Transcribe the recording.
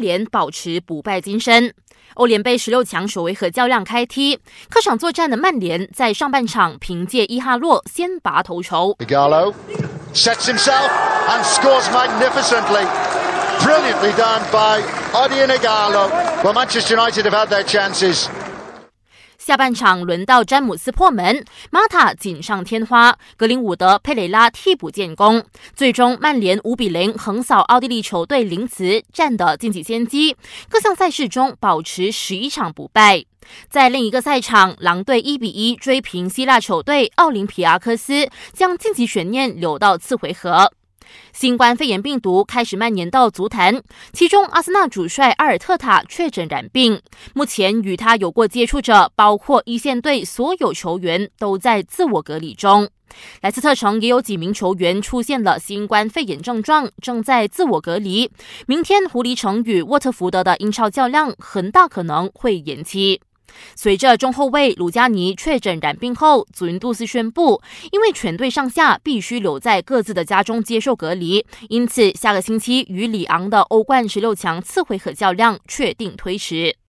联保持不败金身。欧联杯十六强首回合较量开踢，客场作战的曼联在上半场凭借伊哈洛先拔头筹。下半场轮到詹姆斯破门，马塔锦上添花，格林伍德、佩雷拉替补建功，最终曼联五比零横扫奥地利球队林茨，占得晋级先机。各项赛事中保持十一场不败。在另一个赛场，狼队一比一追平希腊球队奥林匹亚科斯，将晋级悬念留到次回合。新冠肺炎病毒开始蔓延到足坛，其中阿森纳主帅阿尔特塔确诊染病，目前与他有过接触者，包括一线队所有球员都在自我隔离中。莱斯特城也有几名球员出现了新冠肺炎症状，正在自我隔离。明天狐狸城与沃特福德的英超较量很大可能会延期。随着中后卫卢加尼确诊染病后，祖云杜斯宣布，因为全队上下必须留在各自的家中接受隔离，因此下个星期与里昂的欧冠十六强次回合较量确定推迟。